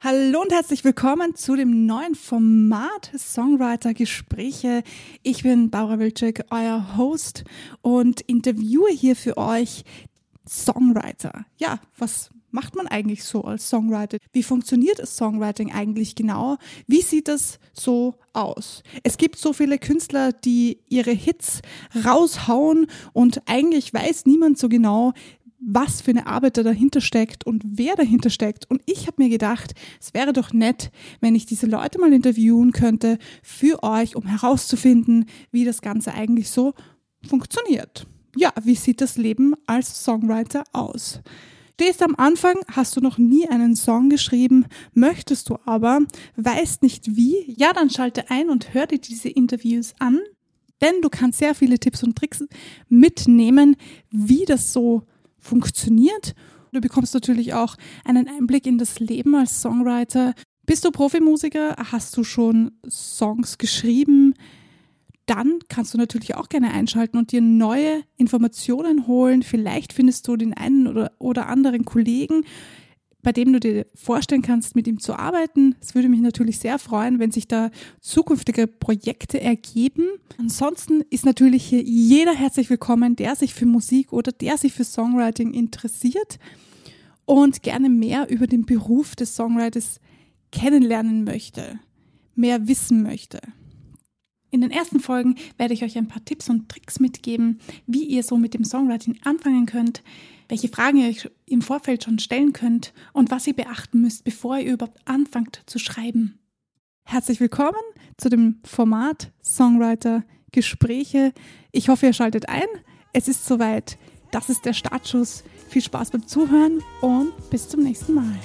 Hallo und herzlich willkommen zu dem neuen Format Songwriter Gespräche. Ich bin Barbara Wilczek, euer Host und interviewe hier für euch Songwriter. Ja, was macht man eigentlich so als Songwriter? Wie funktioniert das Songwriting eigentlich genau? Wie sieht das so aus? Es gibt so viele Künstler, die ihre Hits raushauen und eigentlich weiß niemand so genau, was für eine Arbeit da dahinter steckt und wer dahinter steckt. Und ich habe mir gedacht, es wäre doch nett, wenn ich diese Leute mal interviewen könnte für euch, um herauszufinden, wie das Ganze eigentlich so funktioniert. Ja, wie sieht das Leben als Songwriter aus? Stehst am Anfang, hast du noch nie einen Song geschrieben, möchtest du aber, weißt nicht wie, ja, dann schalte ein und hör dir diese Interviews an, denn du kannst sehr viele Tipps und Tricks mitnehmen, wie das so funktioniert. Du bekommst natürlich auch einen Einblick in das Leben als Songwriter. Bist du Profimusiker? Hast du schon Songs geschrieben? Dann kannst du natürlich auch gerne einschalten und dir neue Informationen holen. Vielleicht findest du den einen oder, oder anderen Kollegen, bei dem du dir vorstellen kannst, mit ihm zu arbeiten. Es würde mich natürlich sehr freuen, wenn sich da zukünftige Projekte ergeben. Ansonsten ist natürlich hier jeder herzlich willkommen, der sich für Musik oder der sich für Songwriting interessiert und gerne mehr über den Beruf des Songwriters kennenlernen möchte, mehr wissen möchte. In den ersten Folgen werde ich euch ein paar Tipps und Tricks mitgeben, wie ihr so mit dem Songwriting anfangen könnt, welche Fragen ihr euch im Vorfeld schon stellen könnt und was ihr beachten müsst, bevor ihr überhaupt anfangt zu schreiben. Herzlich willkommen zu dem Format Songwriter Gespräche. Ich hoffe, ihr schaltet ein. Es ist soweit. Das ist der Startschuss. Viel Spaß beim Zuhören und bis zum nächsten Mal.